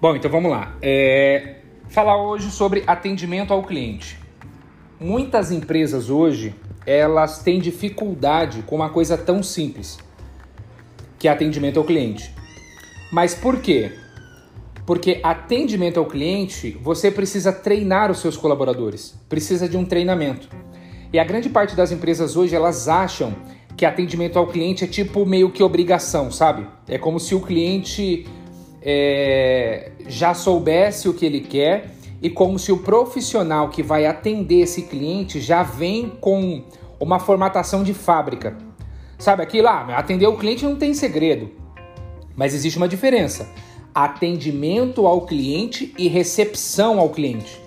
Bom, então vamos lá. É... Falar hoje sobre atendimento ao cliente. Muitas empresas hoje elas têm dificuldade com uma coisa tão simples, que é atendimento ao cliente. Mas por quê? Porque atendimento ao cliente, você precisa treinar os seus colaboradores, precisa de um treinamento. E a grande parte das empresas hoje elas acham que atendimento ao cliente é tipo meio que obrigação, sabe? É como se o cliente é, já soubesse o que ele quer e como se o profissional que vai atender esse cliente já vem com uma formatação de fábrica. Sabe aquilo lá? Ah, atender o cliente não tem segredo. Mas existe uma diferença: atendimento ao cliente e recepção ao cliente.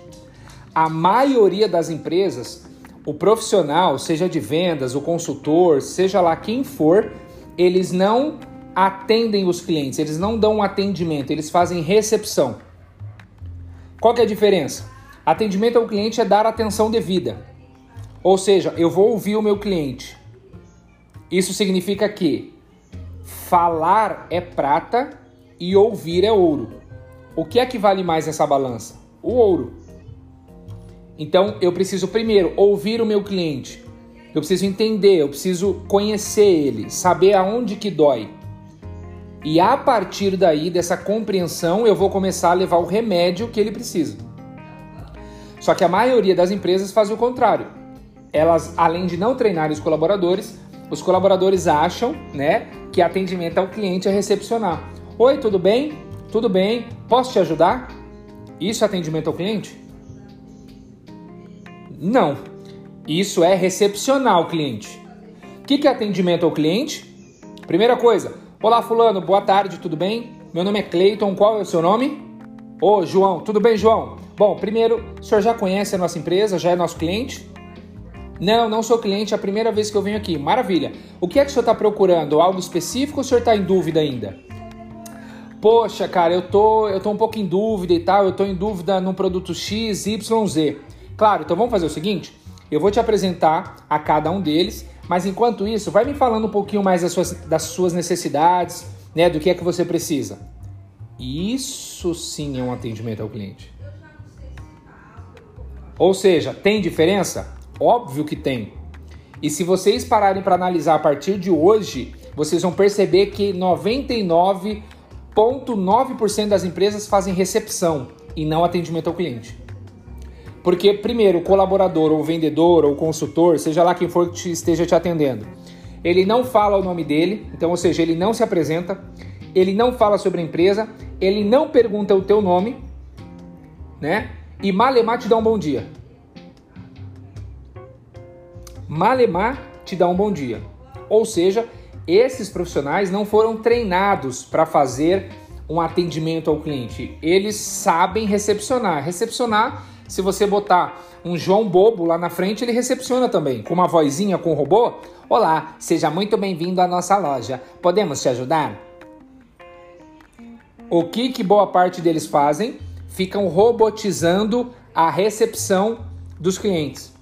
A maioria das empresas, o profissional, seja de vendas, o consultor, seja lá quem for, eles não atendem os clientes, eles não dão um atendimento, eles fazem recepção. Qual que é a diferença? Atendimento ao cliente é dar atenção devida. Ou seja, eu vou ouvir o meu cliente. Isso significa que falar é prata e ouvir é ouro. O que é que vale mais nessa balança? O ouro. Então eu preciso primeiro ouvir o meu cliente. Eu preciso entender, eu preciso conhecer ele, saber aonde que dói. E a partir daí, dessa compreensão, eu vou começar a levar o remédio que ele precisa. Só que a maioria das empresas faz o contrário. Elas, além de não treinar os colaboradores, os colaboradores acham, né, que atendimento ao cliente é recepcionar. Oi, tudo bem? Tudo bem? Posso te ajudar? Isso é atendimento ao cliente? Não. Isso é recepcionar o cliente. O que é atendimento ao cliente? Primeira coisa, Olá, Fulano, boa tarde, tudo bem? Meu nome é Cleiton, qual é o seu nome? Ô, João, tudo bem, João? Bom, primeiro, o senhor já conhece a nossa empresa, já é nosso cliente? Não, não sou cliente, é a primeira vez que eu venho aqui. Maravilha. O que é que o senhor está procurando? Algo específico ou o senhor está em dúvida ainda? Poxa, cara, eu tô, eu tô um pouco em dúvida e tal, eu tô em dúvida no produto X, Y, Z. Claro, então vamos fazer o seguinte: eu vou te apresentar a cada um deles mas enquanto isso, vai me falando um pouquinho mais das suas, das suas necessidades, né, do que é que você precisa. Isso sim é um atendimento ao cliente. Ou seja, tem diferença? Óbvio que tem. E se vocês pararem para analisar a partir de hoje, vocês vão perceber que 99,9% das empresas fazem recepção e não atendimento ao cliente. Porque, primeiro, o colaborador, ou o vendedor, ou o consultor, seja lá quem for que te, esteja te atendendo, ele não fala o nome dele, então, ou seja, ele não se apresenta, ele não fala sobre a empresa, ele não pergunta o teu nome, né? E Malemar te dá um bom dia. Malemar te dá um bom dia. Ou seja, esses profissionais não foram treinados para fazer um atendimento ao cliente. Eles sabem recepcionar. Recepcionar se você botar um João Bobo lá na frente, ele recepciona também, com uma vozinha com o robô. Olá, seja muito bem-vindo à nossa loja. Podemos te ajudar? O que, que boa parte deles fazem? Ficam robotizando a recepção dos clientes.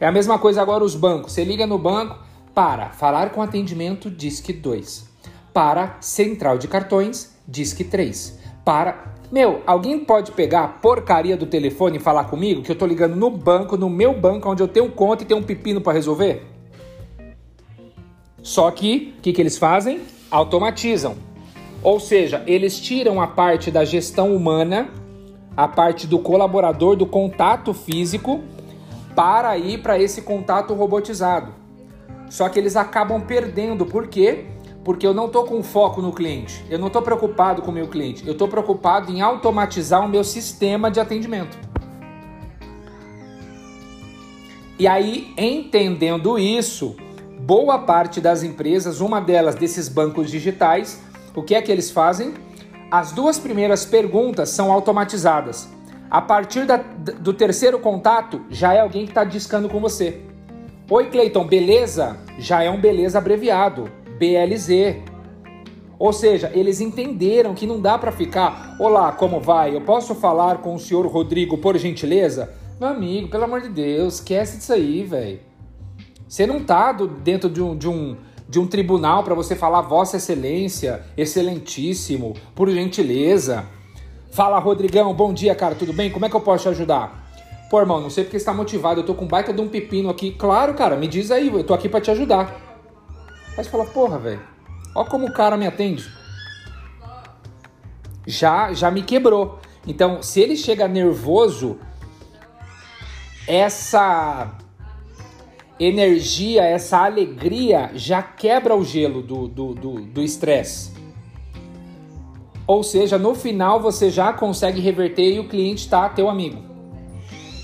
É a mesma coisa agora os bancos. Você liga no banco para falar com atendimento Disque 2. Para central de cartões, Disque 3. Para meu, alguém pode pegar a porcaria do telefone e falar comigo que eu tô ligando no banco, no meu banco, onde eu tenho conta e tenho um pepino para resolver? Só que, o que, que eles fazem? Automatizam. Ou seja, eles tiram a parte da gestão humana, a parte do colaborador, do contato físico, para ir para esse contato robotizado. Só que eles acabam perdendo, por quê? porque eu não estou com foco no cliente, eu não estou preocupado com o meu cliente, eu estou preocupado em automatizar o meu sistema de atendimento. E aí, entendendo isso, boa parte das empresas, uma delas desses bancos digitais, o que é que eles fazem? As duas primeiras perguntas são automatizadas. A partir da, do terceiro contato, já é alguém que está discando com você. Oi, Cleiton, beleza? Já é um beleza abreviado. BLZ. Ou seja, eles entenderam que não dá para ficar, olá, como vai? Eu posso falar com o senhor Rodrigo, por gentileza? Meu amigo, pelo amor de Deus, esquece disso aí, velho. Você não tá do, dentro de um, de um, de um tribunal para você falar Vossa Excelência, Excelentíssimo, por gentileza. Fala, Rodrigão, bom dia, cara, tudo bem? Como é que eu posso te ajudar? Pô, irmão, não sei porque você tá motivado, eu tô com um baita de um pepino aqui. Claro, cara, me diz aí, eu tô aqui para te ajudar. Aí você fala, porra, velho, ó como o cara me atende. Já, já me quebrou. Então, se ele chega nervoso, essa energia, essa alegria já quebra o gelo do estresse. Do, do, Ou seja, no final você já consegue reverter e o cliente está teu amigo.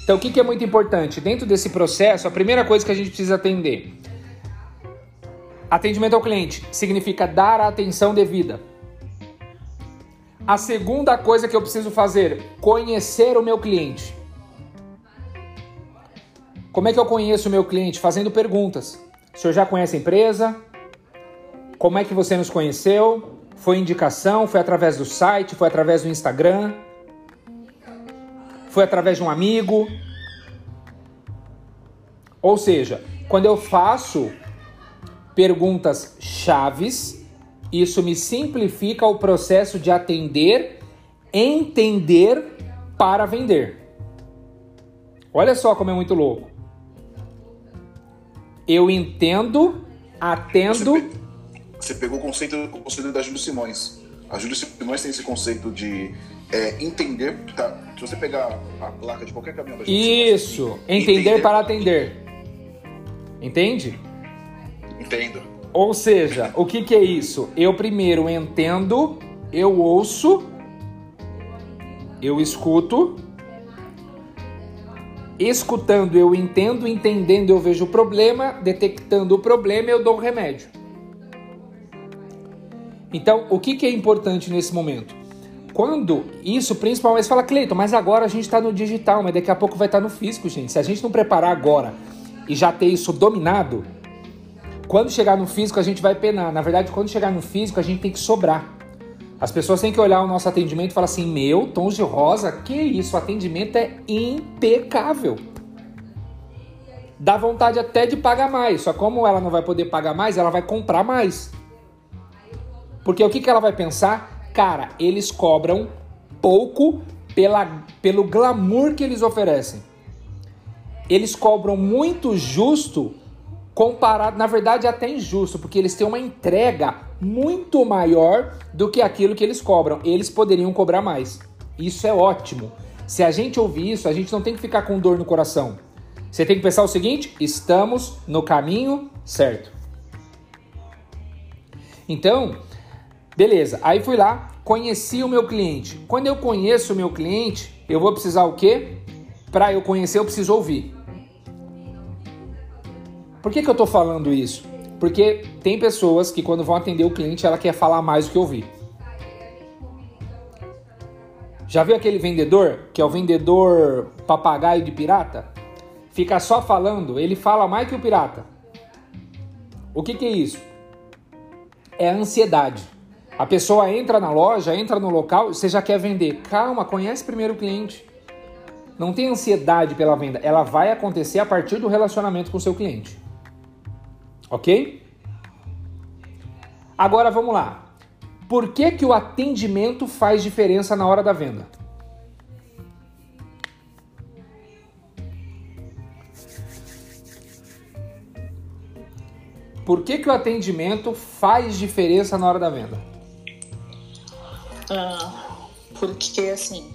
Então, o que, que é muito importante? Dentro desse processo, a primeira coisa que a gente precisa atender. Atendimento ao cliente significa dar a atenção devida. A segunda coisa que eu preciso fazer, conhecer o meu cliente. Como é que eu conheço o meu cliente? Fazendo perguntas. O senhor já conhece a empresa? Como é que você nos conheceu? Foi indicação? Foi através do site? Foi através do Instagram? Foi através de um amigo? Ou seja, quando eu faço perguntas chaves, isso me simplifica o processo de atender, entender para vender. Olha só como é muito louco. Eu entendo, atendo. Você, pe... Você pegou o conceito, o conceito da Júlio Simões. A Júlio Simões tem esse conceito de é, entender. Tá, se você pegar a placa de qualquer caminhão da Júlio Isso, Simões, entender, entender para atender. Entende? Entendo. Ou seja, o que, que é isso? Eu primeiro entendo, eu ouço, eu escuto, Escutando, eu entendo, entendendo, eu vejo o problema, detectando o problema, eu dou o remédio. Então, o que, que é importante nesse momento? Quando isso, principalmente, fala, Cleiton, mas agora a gente está no digital, mas daqui a pouco vai estar tá no físico, gente. Se a gente não preparar agora e já ter isso dominado, quando chegar no físico a gente vai penar. Na verdade, quando chegar no físico a gente tem que sobrar. As pessoas têm que olhar o nosso atendimento e falar assim: meu, tons de rosa, que isso? O atendimento é impecável. Dá vontade até de pagar mais, só como ela não vai poder pagar mais, ela vai comprar mais. Porque o que, que ela vai pensar? Cara, eles cobram pouco pela, pelo glamour que eles oferecem. Eles cobram muito justo comparado, na verdade, até injusto, porque eles têm uma entrega muito maior do que aquilo que eles cobram. Eles poderiam cobrar mais. Isso é ótimo. Se a gente ouvir isso, a gente não tem que ficar com dor no coração. Você tem que pensar o seguinte: estamos no caminho certo. Então, beleza. Aí fui lá, conheci o meu cliente. Quando eu conheço o meu cliente, eu vou precisar o quê? Para eu conhecer, eu preciso ouvir. Por que, que eu estou falando isso? Porque tem pessoas que quando vão atender o cliente, ela quer falar mais do que ouvir. Já viu aquele vendedor, que é o vendedor papagaio de pirata? Fica só falando, ele fala mais que o pirata. O que, que é isso? É a ansiedade. A pessoa entra na loja, entra no local, você já quer vender. Calma, conhece primeiro o cliente. Não tem ansiedade pela venda. Ela vai acontecer a partir do relacionamento com o seu cliente. Ok? Agora vamos lá. Por que, que o atendimento faz diferença na hora da venda? Por que, que o atendimento faz diferença na hora da venda? Ah, porque assim,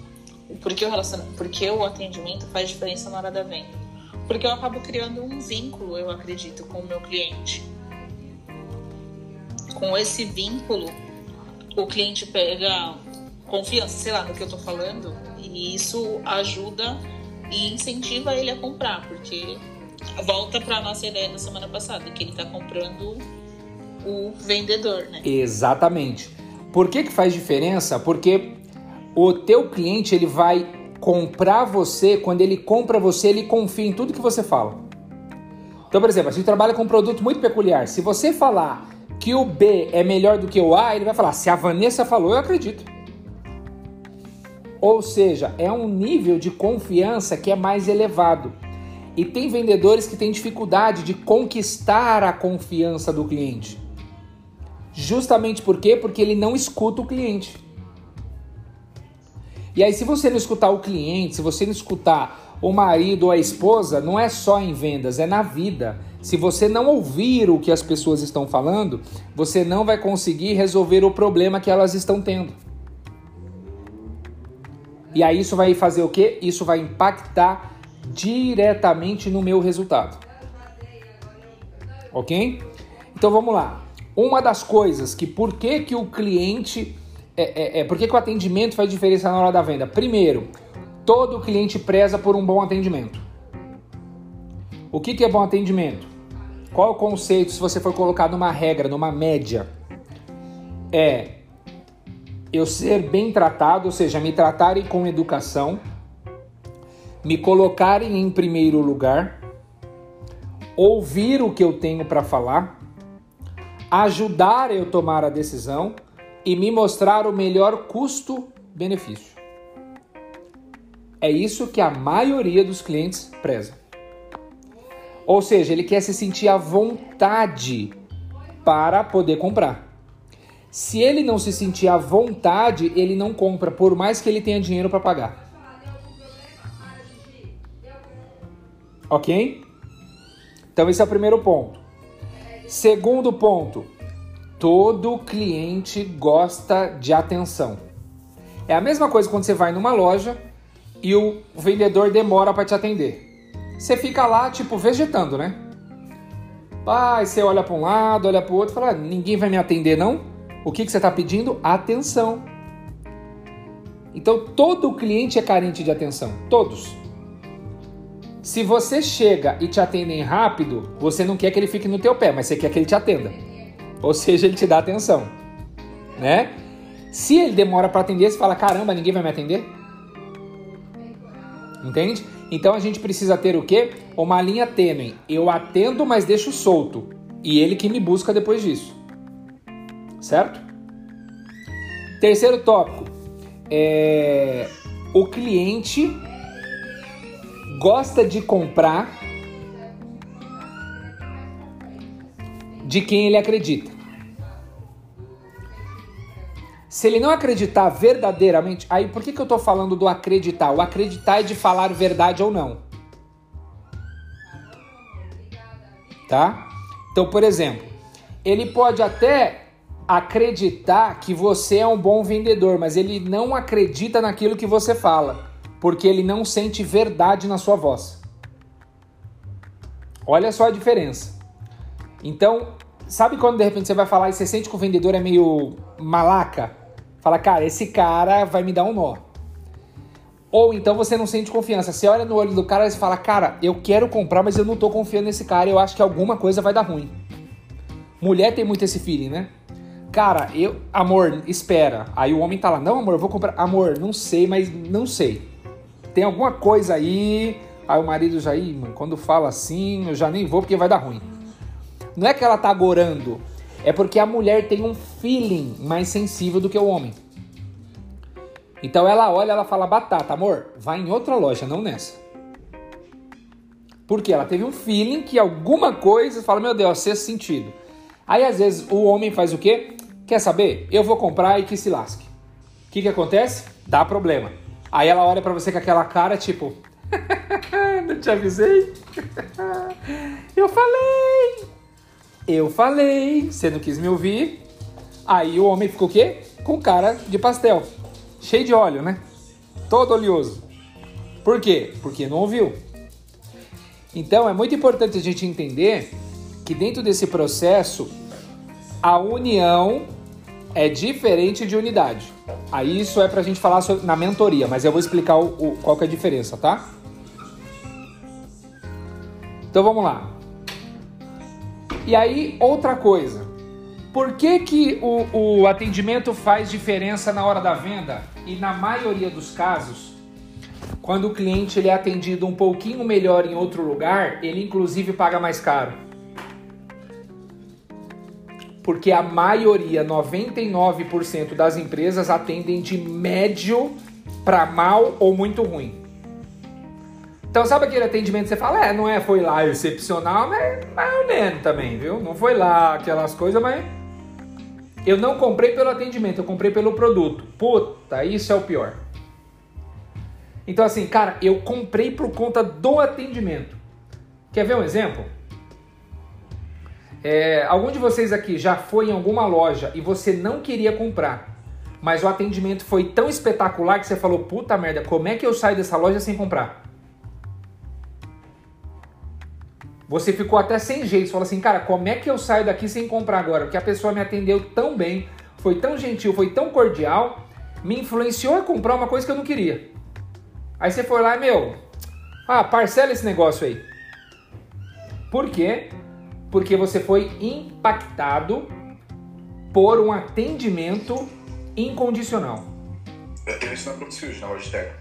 porque o, relacion... porque o atendimento faz diferença na hora da venda? Porque eu acabo criando um vínculo, eu acredito, com o meu cliente. Com esse vínculo, o cliente pega confiança, sei lá, no que eu tô falando, e isso ajuda e incentiva ele a comprar, porque volta para nossa ideia da semana passada, que ele tá comprando o vendedor, né? Exatamente. Por que que faz diferença? Porque o teu cliente ele vai comprar você, quando ele compra você, ele confia em tudo que você fala. Então, por exemplo, a gente trabalha com um produto muito peculiar. Se você falar que o B é melhor do que o A, ele vai falar: se a Vanessa falou, eu acredito. Ou seja, é um nível de confiança que é mais elevado. E tem vendedores que têm dificuldade de conquistar a confiança do cliente. Justamente por quê? Porque ele não escuta o cliente. E aí, se você não escutar o cliente, se você não escutar o marido ou a esposa, não é só em vendas, é na vida. Se você não ouvir o que as pessoas estão falando, você não vai conseguir resolver o problema que elas estão tendo. E aí isso vai fazer o quê? Isso vai impactar diretamente no meu resultado. Ok? Então vamos lá. Uma das coisas que por que, que o cliente é, é, é por que, que o atendimento faz diferença na hora da venda? Primeiro, todo cliente preza por um bom atendimento. O que, que é bom atendimento? Qual é o conceito se você for colocar numa regra, numa média? É eu ser bem tratado, ou seja, me tratarem com educação, me colocarem em primeiro lugar, ouvir o que eu tenho para falar, ajudar eu tomar a decisão e me mostrar o melhor custo-benefício. É isso que a maioria dos clientes preza. Ou seja, ele quer se sentir à vontade para poder comprar. Se ele não se sentir à vontade, ele não compra, por mais que ele tenha dinheiro para pagar. Ok? Então, esse é o primeiro ponto. Segundo ponto, todo cliente gosta de atenção. É a mesma coisa quando você vai numa loja e o vendedor demora para te atender. Você fica lá, tipo, vegetando, né? Pai, você olha para um lado, olha para o outro, fala: ninguém vai me atender, não? O que, que você está pedindo? Atenção. Então, todo cliente é carente de atenção. Todos. Se você chega e te atendem rápido, você não quer que ele fique no teu pé, mas você quer que ele te atenda. Ou seja, ele te dá atenção, né? Se ele demora para atender, você fala: "Caramba, ninguém vai me atender?" Entende? Então a gente precisa ter o quê? Uma linha tênue. Eu atendo, mas deixo solto. E ele que me busca depois disso. Certo? Terceiro tópico. É... O cliente gosta de comprar de quem ele acredita. Se ele não acreditar verdadeiramente, aí por que, que eu estou falando do acreditar? O acreditar é de falar verdade ou não. Tá? Então, por exemplo, ele pode até acreditar que você é um bom vendedor, mas ele não acredita naquilo que você fala porque ele não sente verdade na sua voz. Olha só a diferença. Então, sabe quando de repente você vai falar e você sente que o vendedor é meio malaca? Fala, cara, esse cara vai me dar um nó. Ou então você não sente confiança. Você olha no olho do cara e fala, cara, eu quero comprar, mas eu não tô confiando nesse cara. Eu acho que alguma coisa vai dar ruim. Mulher tem muito esse feeling, né? Cara, eu. Amor, espera. Aí o homem tá lá, não, amor, eu vou comprar. Amor, não sei, mas não sei tem alguma coisa aí. Aí o marido já, Ih, mano, quando fala assim, eu já nem vou porque vai dar ruim. Não é que ela tá agorando, é porque a mulher tem um feeling mais sensível do que o homem. Então ela olha, ela fala: "Batata, amor, vai em outra loja, não nessa". Porque ela teve um feeling que alguma coisa fala: "Meu Deus, sexto sentido". Aí às vezes o homem faz o quê? Quer saber? Eu vou comprar e que se lasque. O que que acontece? Dá problema. Aí ela olha para você com aquela cara, tipo, não te avisei? Eu falei! Eu falei! Você não quis me ouvir? Aí o homem ficou o quê? Com cara de pastel. Cheio de óleo, né? Todo oleoso. Por quê? Porque não ouviu. Então é muito importante a gente entender que dentro desse processo a união é diferente de unidade. Aí isso é pra gente falar sobre, na mentoria, mas eu vou explicar o, o, qual que é a diferença, tá? Então vamos lá. E aí, outra coisa. Por que, que o, o atendimento faz diferença na hora da venda? E na maioria dos casos, quando o cliente ele é atendido um pouquinho melhor em outro lugar, ele inclusive paga mais caro porque a maioria, 99% das empresas atendem de médio para mal ou muito ruim. Então, sabe aquele atendimento que você fala, é, não é, foi lá excepcional, mas mais ou menos também, viu? Não foi lá aquelas coisas, mas eu não comprei pelo atendimento, eu comprei pelo produto. Puta, isso é o pior. Então, assim, cara, eu comprei por conta do atendimento. Quer ver um exemplo? É, algum de vocês aqui já foi em alguma loja e você não queria comprar, mas o atendimento foi tão espetacular que você falou: puta merda, como é que eu saio dessa loja sem comprar? Você ficou até sem jeito, você falou assim, cara, como é que eu saio daqui sem comprar agora? Porque a pessoa me atendeu tão bem, foi tão gentil, foi tão cordial, me influenciou a comprar uma coisa que eu não queria. Aí você foi lá e, meu, ah, parcela esse negócio aí. Por quê? Porque você foi impactado por um atendimento incondicional. Eu tenho isso na loja externa.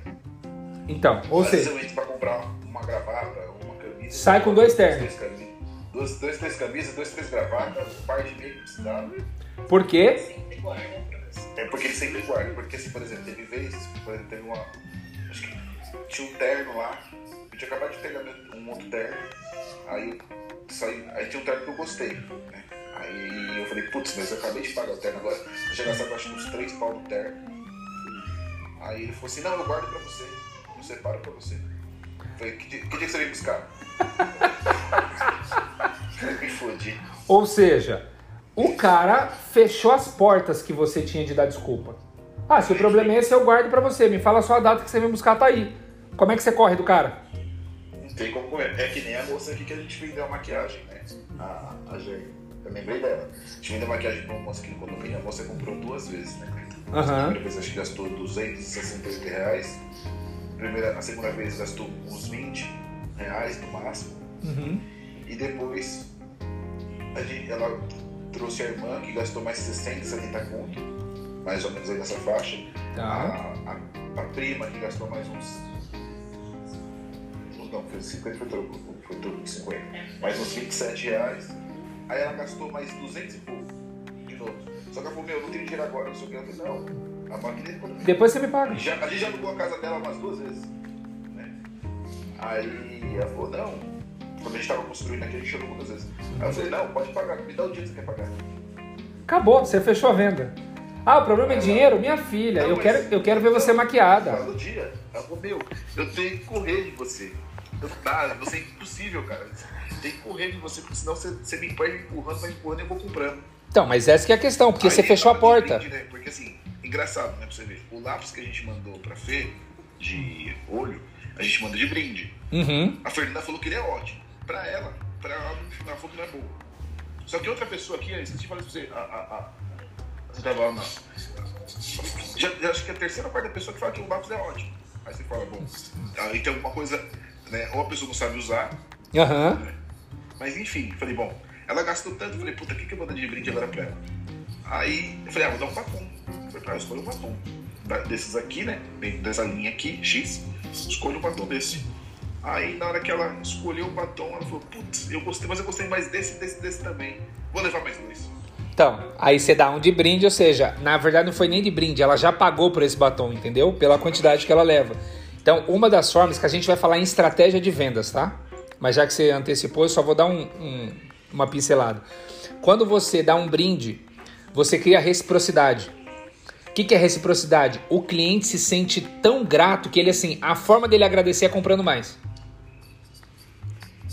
Então, ou seja, eu pra comprar uma gravata. Sai com dois ternos. Duas, dois, três camisas, dois, três gravatas, um par de meio precisava. por quê? Sempre guarda pra você. É porque ele sempre guarda. Porque, assim, por exemplo, teve vezes, por exemplo, teve uma. Acho que tinha um terno lá. Eu tinha acabado de pegar um outro terno. Aí saí. Aí tinha um terno que eu gostei. Né? Aí eu falei, putz, mas eu acabei de pagar o terno agora. Eu já gastava acho uns três pau no terno. Aí ele falou assim, não, eu guardo pra você. Eu separo pra você. Eu falei, que dia, que dia que você vem buscar? Eu me. Ou seja, o cara fechou as portas que você tinha de dar desculpa. Ah, se o problema é esse, eu guardo pra você. Me fala só a data que você vem buscar, tá aí. Como é que você corre do cara? Não tem como comer. É que nem a moça aqui que a gente vendeu a maquiagem, né? A, a Jane. Eu lembrei dela. A gente vendeu maquiagem pra uma moça aqui no condomínio. A moça comprou duas vezes, né? A Aham. primeira vez acho que gastou 268 reais. A, primeira, a segunda vez gastou uns 20 reais no máximo. Uhum. E depois a gente, ela trouxe a irmã que gastou mais 60, 70 conto. Mais ou menos aí nessa faixa. Tá. A, a, a prima que gastou mais uns. Não, foi 50, foi troco, foi troco de 50. Mais uns 27 reais. Aí ela gastou mais 200 e pouco. De novo. Só que ela falou: Meu, eu não tenho dinheiro agora, não sei o que. Eu falei: Não, a máquina é. Depois você me paga. A gente já alugou a casa dela umas duas vezes. Né? Aí ela falou, não. Quando a gente tava construindo aqui, a gente alugou duas vezes. Aí eu falei, não, pode pagar, me dá o dia que você quer pagar. Acabou, você fechou a venda. Ah, o problema é dinheiro? Minha filha, Não, eu quero, eu quero ver você maquiada. Fala o dia. Ela falou, meu, eu tenho que correr de você. Eu, tá, você é impossível, cara. Tem que correr de você, porque senão você, você me perde empurrando, vai empurrando e eu vou comprando. Então, mas essa que é a questão, porque Aí você fechou a porta. né? Porque assim, engraçado, né, pra você ver. O lápis que a gente mandou pra Fê, de olho, a gente manda de brinde. Uhum. A Fernanda falou que ele é ótimo. Pra ela, pra ela, ela falou que não é boa. Só que outra pessoa aqui, eu esqueci de falar isso pra você. A, a, a, você tava lá na. Já, já acho que é a terceira parte da pessoa que fala que o lápis é ótimo. Aí você fala, bom, aí tem alguma coisa, né? Ou a pessoa não sabe usar, Aham. né? Mas enfim, falei, bom, ela gastou tanto, falei, puta, o que, que eu vou dar de brinde agora pra ela? Aí eu falei, ah, vou dar um batom. Falei, pra ela, escolha um batom. Desses aqui, né? Dentro dessa linha aqui, X, escolha um batom desse. Aí na hora que ela escolheu o batom, ela falou, putz, eu gostei, mas eu gostei mais desse, desse, desse também. Vou levar mais dois. Então, aí você dá um de brinde, ou seja, na verdade não foi nem de brinde, ela já pagou por esse batom, entendeu? Pela quantidade que ela leva. Então, uma das formas que a gente vai falar em estratégia de vendas, tá? Mas já que você antecipou, eu só vou dar um- um- uma pincelada. Quando você dá um brinde, você cria reciprocidade. Que, que é reciprocidade? O cliente se sente tão grato que ele, assim, a forma dele agradecer é comprando mais.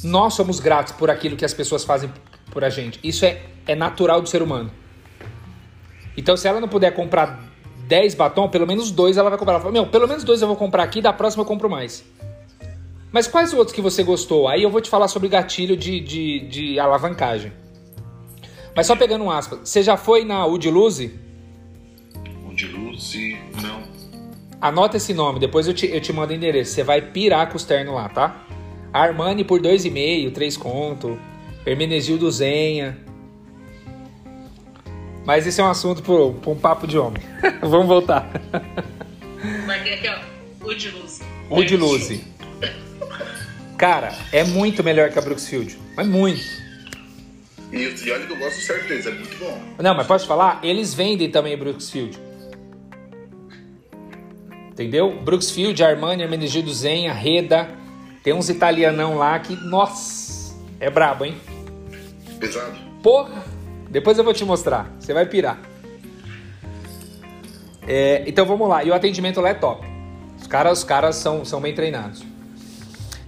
Nós somos gratos por aquilo que as pessoas fazem por a gente. Isso é, é natural do ser humano. Então, se ela não puder comprar 10 batom, pelo menos dois ela vai comprar. Ela fala, meu, pelo menos dois eu vou comprar aqui, da próxima eu compro mais. Mas quais outros que você gostou? Aí eu vou te falar sobre gatilho de, de, de alavancagem. Mas só pegando um aspas, você já foi na Udiluse? De luz e. Não. Anota esse nome, depois eu te, eu te mando o endereço. Você vai pirar com os ternos lá, tá? Armani por 2,5, 3 conto. Hermenegildo Zenha. Mas esse é um assunto para um papo de homem. Vamos voltar. Marquei aqui, ó. O de luz. O de Luze. Cara, é muito melhor que a Brooksfield. Mas muito. E, e olha que eu gosto certo deles, é muito bom. Não, mas posso te falar? Eles vendem também Brooksfield. Entendeu? Brooksfield, Armani, Hermenegildo Zenha, Reda. Tem uns italianão lá que, nossa, é brabo, hein? Pesado. Porra! Depois eu vou te mostrar. Você vai pirar. É, então vamos lá. E o atendimento lá é top. Os caras, os caras são, são bem treinados.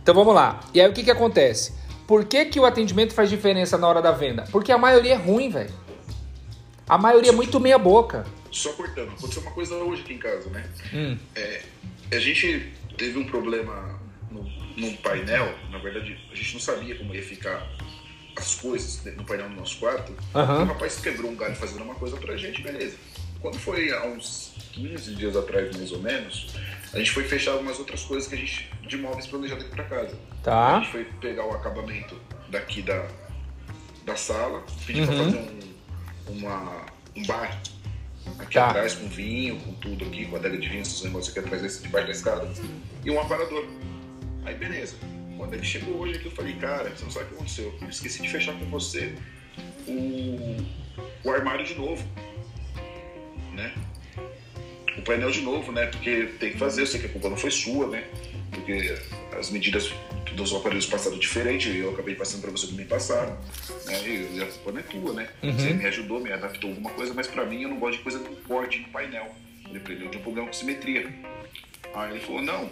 Então vamos lá. E aí o que, que acontece? Por que, que o atendimento faz diferença na hora da venda? Porque a maioria é ruim, velho. A maioria é muito meia boca. Só cortando, aconteceu uma coisa hoje aqui em casa, né? Hum. É, a gente teve um problema no, no painel, na verdade, a gente não sabia como ia ficar as coisas no painel do nosso quarto. Aham. O rapaz quebrou um galho fazendo uma coisa pra gente, beleza. Quando foi há uns 15 dias atrás, mais ou menos, a gente foi fechar algumas outras coisas que a gente, de móveis planejados aqui pra casa. A Tá. gente foi pegar o acabamento daqui da, da sala, pedir pra Uhum. fazer um, uma, um bar aqui Tá. atrás, com vinho, com tudo aqui, com a adega de vinho, esses negócios aqui atrás desse, debaixo da escada, e um aparador. Aí beleza. Quando ele chegou hoje aqui, eu falei, cara, você não sabe o que aconteceu. Eu esqueci de fechar com você o, o armário de novo. Né? O painel de novo, né? Porque tem que fazer, eu sei que a culpa não foi sua, né? Porque as medidas dos aparelhos passaram diferente, eu acabei passando para você que me passaram, né? E a não é tua, né? Você me ajudou, me adaptou alguma coisa, mas para mim eu não gosto de coisa com corte no painel. Ele aprendeu de um problema com simetria. Aí ele falou, não,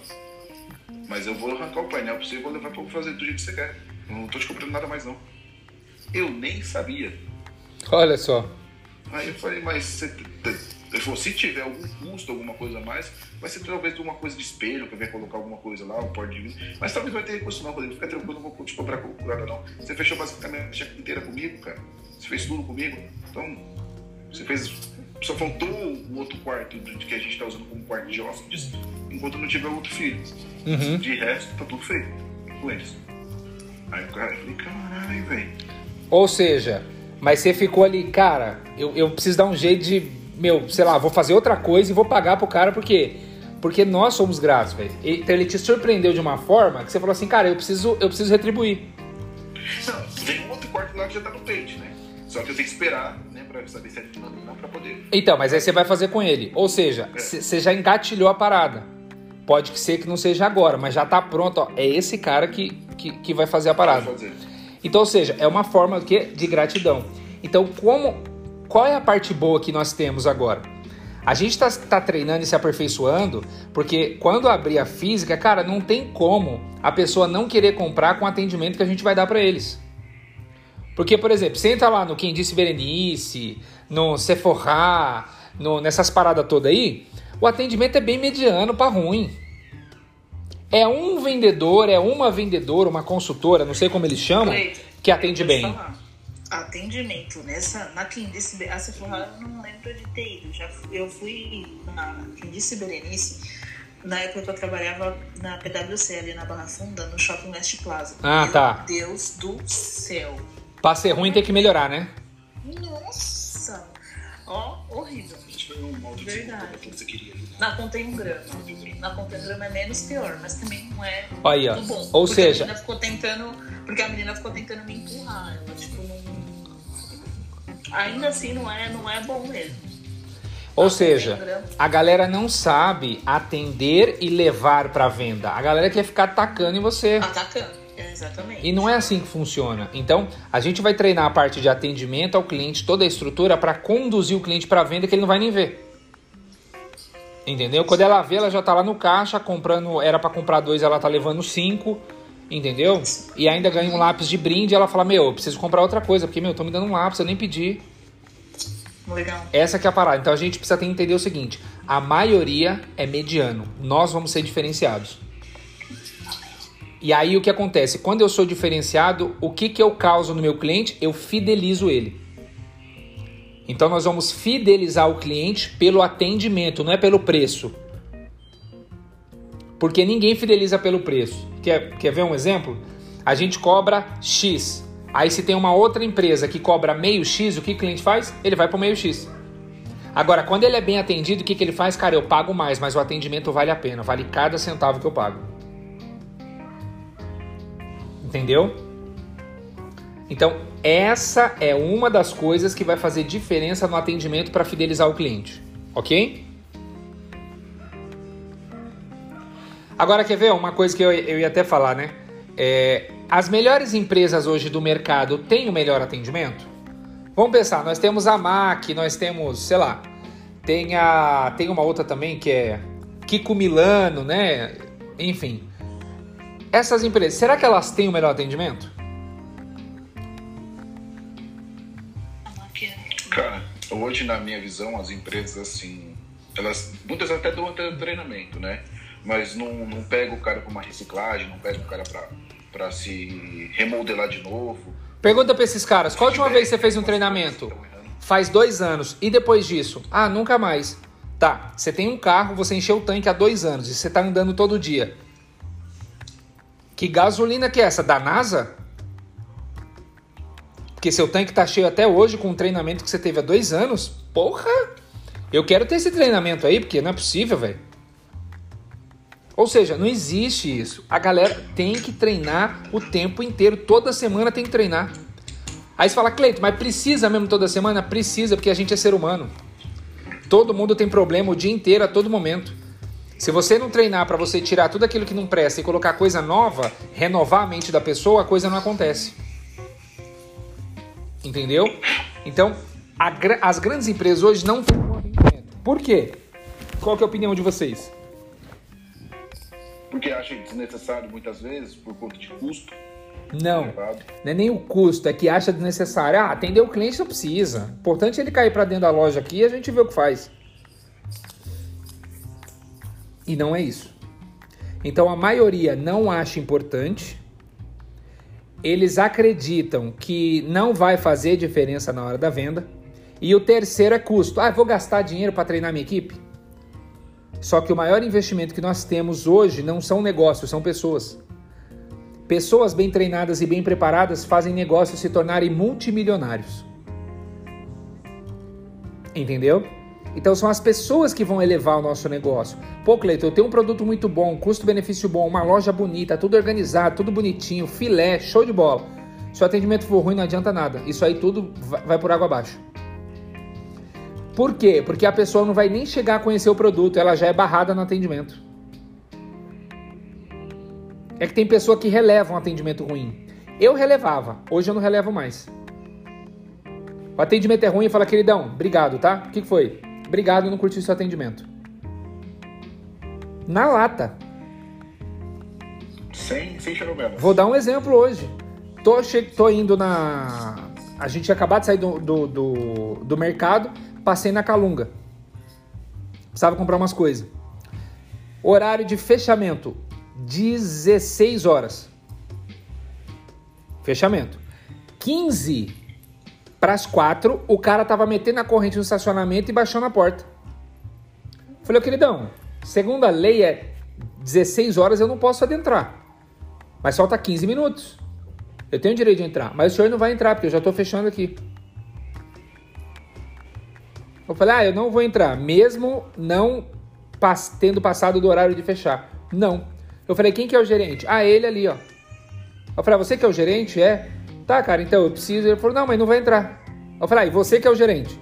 mas eu vou arrancar o painel pra você e vou levar pra fazer do jeito que você quer. Eu não tô te cobrando nada mais não. Eu nem sabia. Olha só. Aí eu falei, mas você. Ele falou, se tiver algum custo, alguma coisa a mais, vai ser talvez uma coisa de espelho, que vai colocar alguma coisa lá, um porte de vidro. Mas talvez vai ter recurso não, Rodrigo. Fica tranquilo, não vou te cobrar nada não. Você fechou basicamente a cheque inteira comigo, cara. Você fez tudo comigo. Então, você fez. Só faltou o outro quarto que a gente tá usando como quarto de hóspedes, enquanto não tiver outro filho. Uhum. De resto, tá tudo feito com eles. Aí o cara, falei, caralho, velho. Ou seja, mas você ficou ali, cara, eu, eu preciso dar um jeito de, meu, sei lá, vou fazer outra coisa e vou pagar pro cara, por quê? Porque nós somos gratos, velho. Então ele te surpreendeu de uma forma que você falou assim, cara, eu preciso, eu preciso retribuir. Não, tem um outro quarto lá que já tá no pente, né? Só que eu tenho que esperar, né, pra saber se é de ou não, pra poder. Então, mas aí você vai fazer com ele. Ou seja, É. você já engatilhou a parada. Pode que ser que não seja agora, mas já tá pronto, ó. É esse cara que, que, que vai fazer a parada. fazer. Então, ou seja, é uma forma de gratidão. Então, como qual é a parte boa que nós temos agora? A gente está tá treinando e se aperfeiçoando, porque quando abrir a física, cara, não tem como a pessoa não querer comprar com o atendimento que a gente vai dar para eles. Porque, por exemplo, você entra lá no Quem Disse Berenice, no Sephora, no, nessas paradas todas aí, o atendimento é bem mediano para ruim. É um vendedor, é uma vendedora, uma consultora, não sei como eles chamam, que atende bem. Atendimento nessa na Quindice a Sephora eu não lembro de ter ido. Já fui- eu fui na Quindice Berenice na época que eu trabalhava na PwC ali na Barra Funda, no Shopping West Plaza. Ah, Meu tá. Deus do céu. Pra ser ruim tem que melhorar, né? Nossa! Ó, horrível. A gente pegou um outro Verdade. desculpa que você queria. ali. Na conta em um grama. Na conta em grama é menos pior, mas também não é Aí, ó. muito bom. Ou porque seja- A menina ficou tentando. Porque a menina ficou tentando me empurrar. Ela, tipo, não. Ainda assim não é, não é bom mesmo. Ou Ah, seja, a galera não sabe atender e levar pra venda. A galera quer ficar atacando em você. Atacando. Exatamente. E não é assim que funciona. Então, a gente vai treinar a parte de atendimento ao cliente, toda a estrutura para conduzir o cliente para venda que ele não vai nem ver. Entendeu? Quando ela vê, ela já tá lá no caixa comprando, era para comprar dois, ela tá levando cinco, entendeu? E ainda ganha um lápis de brinde, ela fala: "Meu, eu preciso comprar outra coisa, porque meu, tô me dando um lápis, eu nem pedi". Legal. Essa que é a parada. Então a gente precisa entender o seguinte: a maioria é mediano. Nós vamos ser diferenciados. E aí o que acontece? Quando eu sou diferenciado, o que, que eu causo no meu cliente? Eu fidelizo ele. Então nós vamos fidelizar o cliente pelo atendimento, não é pelo preço. Porque ninguém fideliza pelo preço. Quer, quer ver um exemplo? A gente cobra X. Aí se tem uma outra empresa que cobra meio X, o que o cliente faz? Ele vai para meio X. Agora, quando ele é bem atendido, o que, que ele faz? Cara, eu pago mais, mas o atendimento vale a pena. Vale cada centavo que eu pago. Entendeu? Então, essa é uma das coisas que vai fazer diferença no atendimento para fidelizar o cliente. Ok? Agora, quer ver uma coisa que eu, eu ia até falar, né? É, as melhores empresas hoje do mercado têm o melhor atendimento? Vamos pensar, nós temos a MAC, nós temos, sei lá, tem, a, tem uma outra também que é Kiko Milano, né? Enfim. Essas empresas, será que elas têm o melhor atendimento? Cara, hoje na minha visão, as empresas assim, elas muitas até dão treinamento, né? Mas não, não pega o cara para uma reciclagem, não pega o cara para se remodelar de novo. Pergunta para esses caras, qual a última vez você fez um treinamento? Faz dois anos. E depois disso? Ah, nunca mais. Tá, você tem um carro, você encheu o tanque há dois anos e você tá andando todo dia. Que gasolina que é essa? Da NASA? Porque seu tanque tá cheio até hoje com um treinamento que você teve há dois anos? Porra! Eu quero ter esse treinamento aí, porque não é possível, velho. Ou seja, não existe isso. A galera tem que treinar o tempo inteiro. Toda semana tem que treinar. Aí você fala, Cleito, mas precisa mesmo toda semana? Precisa, porque a gente é ser humano. Todo mundo tem problema o dia inteiro, a todo momento. Se você não treinar para você tirar tudo aquilo que não presta e colocar coisa nova, renovar a mente da pessoa, a coisa não acontece. Entendeu? Então, a, as grandes empresas hoje não têm. Por quê? Qual é a opinião de vocês? Porque acham desnecessário muitas vezes, por conta de custo. Não, não é nem o custo, é que acha desnecessário. Ah, atender o cliente não precisa. Importante ele cair para dentro da loja aqui e a gente vê o que faz. E não é isso. Então a maioria não acha importante. Eles acreditam que não vai fazer diferença na hora da venda. E o terceiro é custo. Ah, vou gastar dinheiro para treinar minha equipe? Só que o maior investimento que nós temos hoje não são negócios, são pessoas. Pessoas bem treinadas e bem preparadas fazem negócios se tornarem multimilionários. Entendeu? Então são as pessoas que vão elevar o nosso negócio. Pô, Cleiton, eu tenho um produto muito bom, custo-benefício bom, uma loja bonita, tudo organizado, tudo bonitinho, filé, show de bola. Se o atendimento for ruim, não adianta nada. Isso aí tudo vai por água abaixo. Por quê? Porque a pessoa não vai nem chegar a conhecer o produto, ela já é barrada no atendimento. É que tem pessoa que releva um atendimento ruim. Eu relevava, hoje eu não relevo mais. O atendimento é ruim e fala, queridão, obrigado, tá? O que, foi? Obrigado, não curti seu atendimento. Na lata. Sem, sem charumelas. Vou dar um exemplo hoje. Tô. Tô indo na. A gente acabou de sair do, do, do, do mercado, passei na Calunga. Precisava comprar umas coisas. Horário de fechamento: 16 horas. Fechamento. 15 para as 4, o cara tava metendo a corrente no estacionamento e baixando a porta. Falei, queridão, segundo a lei é 16 horas eu não posso adentrar. Mas falta 15 minutos. Eu tenho direito de entrar, mas o senhor não vai entrar porque eu já estou fechando aqui. Eu falei, ah, eu não vou entrar, mesmo não tendo passado do horário de fechar. Não. Eu falei, quem que é o gerente? Ah, ele ali, ó. Eu falei, ah, você que é o gerente? É. Tá, cara, então eu preciso. Ele falou, não, mas não vai entrar. Eu falei, ah, e você que é o gerente?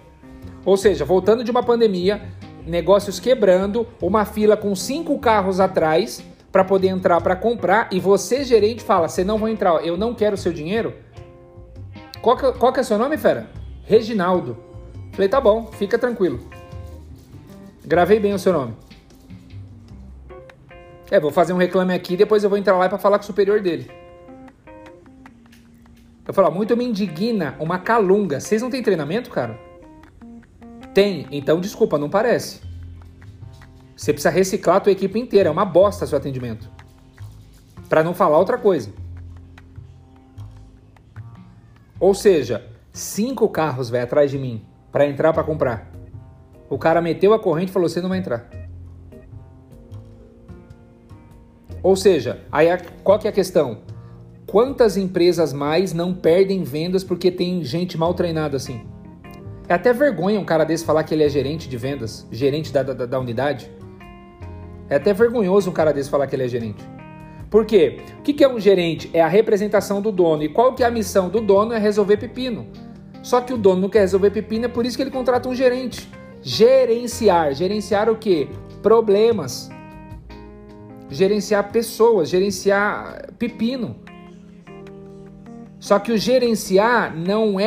Ou seja, voltando de uma pandemia, negócios quebrando, uma fila com cinco carros atrás para poder entrar para comprar e você, gerente, fala, você não vai entrar, eu não quero o seu dinheiro. Qual que, qual que é seu nome, fera? Reginaldo. Falei, tá bom, fica tranquilo. Gravei bem o seu nome. É, vou fazer um reclame aqui, depois eu vou entrar lá para falar com o superior dele. Eu falo, muito me indigna uma calunga. Vocês não têm treinamento, cara? Tem, então desculpa, não parece. Você precisa reciclar a tua equipe inteira, é uma bosta seu atendimento. Para não falar outra coisa. Ou seja, cinco carros vai atrás de mim para entrar para comprar. O cara meteu a corrente e falou: "Você não vai entrar". Ou seja, aí qual que é a questão? Quantas empresas mais não perdem vendas porque tem gente mal treinada assim? É até vergonha um cara desse falar que ele é gerente de vendas, gerente da, da, da unidade. É até vergonhoso um cara desse falar que ele é gerente. Por quê? O que é um gerente? É a representação do dono. E qual que é a missão do dono? É resolver pepino. Só que o dono não quer resolver pepino, é por isso que ele contrata um gerente. Gerenciar. Gerenciar o quê? Problemas gerenciar pessoas, gerenciar pepino. Só que o gerenciar não é